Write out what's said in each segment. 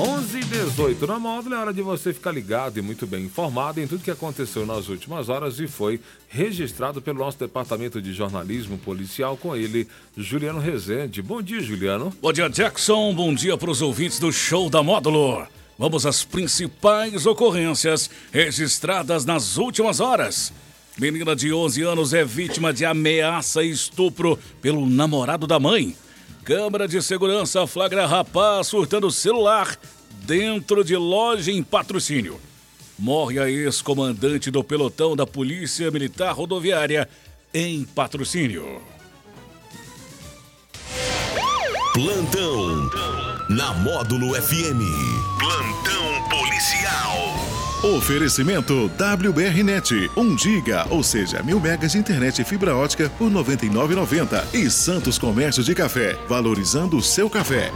11 e 18 na módulo, é hora de você ficar ligado e muito bem informado em tudo que aconteceu nas últimas horas e foi registrado pelo nosso departamento de jornalismo policial com ele, Juliano Rezende. Bom dia, Juliano. Bom dia, Jackson. Bom dia para os ouvintes do show da módulo. Vamos às principais ocorrências registradas nas últimas horas. Menina de 11 anos é vítima de ameaça e estupro pelo namorado da mãe. Câmara de segurança flagra rapaz surtando celular dentro de loja em patrocínio. Morre a ex-comandante do pelotão da Polícia Militar Rodoviária em patrocínio. Plantão na Módulo FM. Plantão policial. Oferecimento WBRnet, 1 giga, ou seja, mil megas de internet e fibra ótica por R$ 99,90. E Santos Comércio de Café, valorizando o seu café.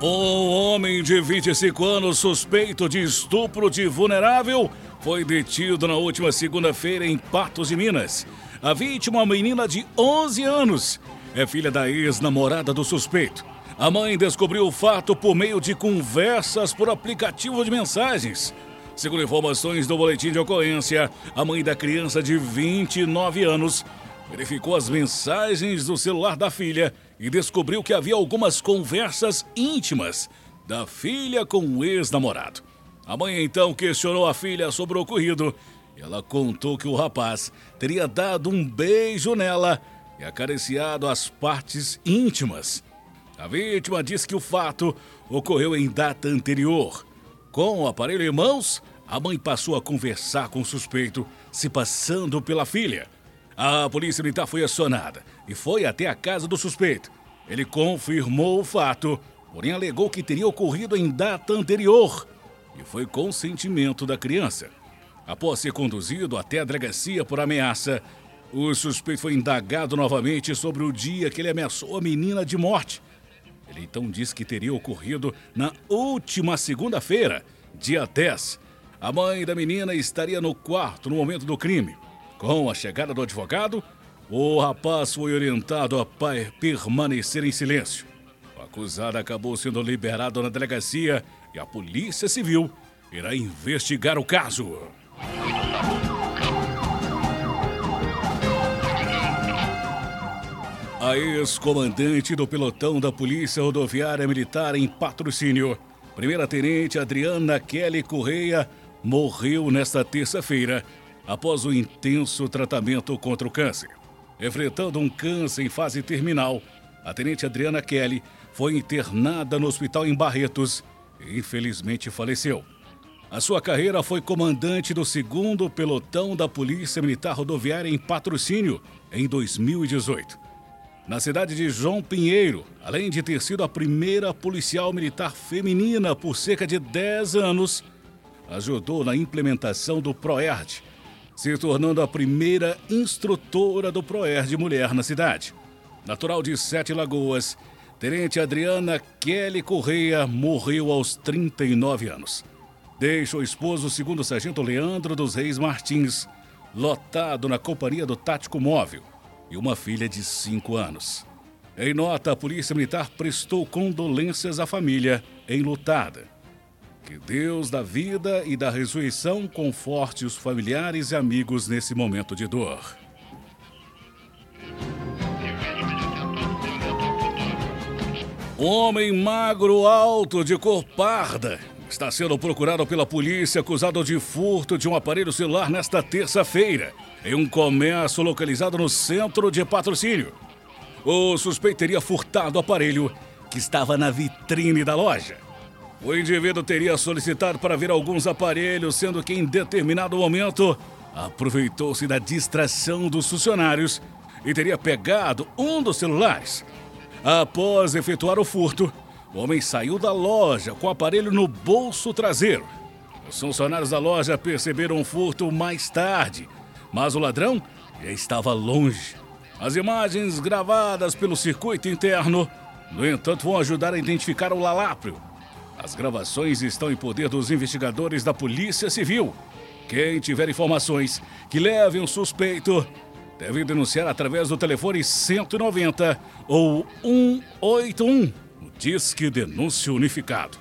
Um homem de 25 anos suspeito de estupro de vulnerável foi detido na última segunda-feira em Patos de Minas. A vítima, uma menina de 11 anos, é filha da ex-namorada do suspeito. A mãe descobriu o fato por meio de conversas por aplicativo de mensagens. Segundo informações do boletim de ocorrência, a mãe da criança de 29 anos verificou as mensagens do celular da filha e descobriu que havia algumas conversas íntimas da filha com o ex-namorado. A mãe então questionou a filha sobre o ocorrido. Ela contou que o rapaz teria dado um beijo nela e acariciado as partes íntimas. A vítima disse que o fato ocorreu em data anterior. Com o aparelho em mãos, a mãe passou a conversar com o suspeito, se passando pela filha. A polícia militar foi acionada e foi até a casa do suspeito. Ele confirmou o fato, porém alegou que teria ocorrido em data anterior e foi consentimento da criança. Após ser conduzido até a delegacia por ameaça, o suspeito foi indagado novamente sobre o dia que ele ameaçou a menina de morte então disse que teria ocorrido na última segunda-feira, dia 10. A mãe da menina estaria no quarto no momento do crime. Com a chegada do advogado, o rapaz foi orientado a permanecer em silêncio. O acusado acabou sendo liberado na delegacia e a Polícia Civil irá investigar o caso. A ex-comandante do pelotão da Polícia Rodoviária Militar em patrocínio, primeira-tenente Adriana Kelly Correia, morreu nesta terça-feira após o um intenso tratamento contra o câncer. Enfrentando um câncer em fase terminal, a tenente Adriana Kelly foi internada no hospital em Barretos e infelizmente faleceu. A sua carreira foi comandante do segundo pelotão da Polícia Militar Rodoviária em patrocínio em 2018 na cidade de João Pinheiro, além de ter sido a primeira policial militar feminina por cerca de 10 anos, ajudou na implementação do PROERD, se tornando a primeira instrutora do PROERD mulher na cidade. Natural de Sete Lagoas, Tenente Adriana Kelly Correia morreu aos 39 anos. Deixa o esposo, o segundo sargento Leandro dos Reis Martins, lotado na companhia do Tático Móvel e uma filha de 5 anos. Em nota, a Polícia Militar prestou condolências à família enlutada. Que Deus da vida e da ressurreição conforte os familiares e amigos nesse momento de dor. Um homem magro, alto, de cor parda, está sendo procurado pela polícia acusado de furto de um aparelho celular nesta terça-feira em um comércio localizado no centro de patrocínio. O suspeito teria furtado o aparelho que estava na vitrine da loja. O indivíduo teria solicitado para ver alguns aparelhos, sendo que em determinado momento aproveitou-se da distração dos funcionários e teria pegado um dos celulares. Após efetuar o furto, o homem saiu da loja com o aparelho no bolso traseiro. Os funcionários da loja perceberam o furto mais tarde mas o ladrão já estava longe. As imagens gravadas pelo circuito interno, no entanto, vão ajudar a identificar o laláprio. As gravações estão em poder dos investigadores da Polícia Civil. Quem tiver informações que levem o suspeito deve denunciar através do telefone 190 ou 181 no Disque Denúncio Unificado.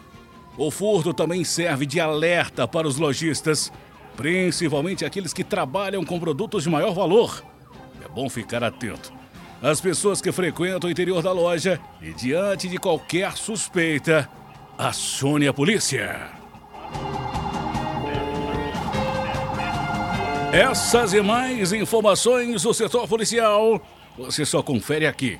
O furto também serve de alerta para os lojistas, principalmente aqueles que trabalham com produtos de maior valor. É bom ficar atento. As pessoas que frequentam o interior da loja e, diante de qualquer suspeita, acione a polícia. Essas e mais informações do setor policial você só confere aqui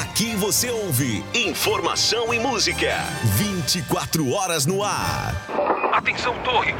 Aqui você ouve informação e música. 24 horas no ar. Atenção, torre!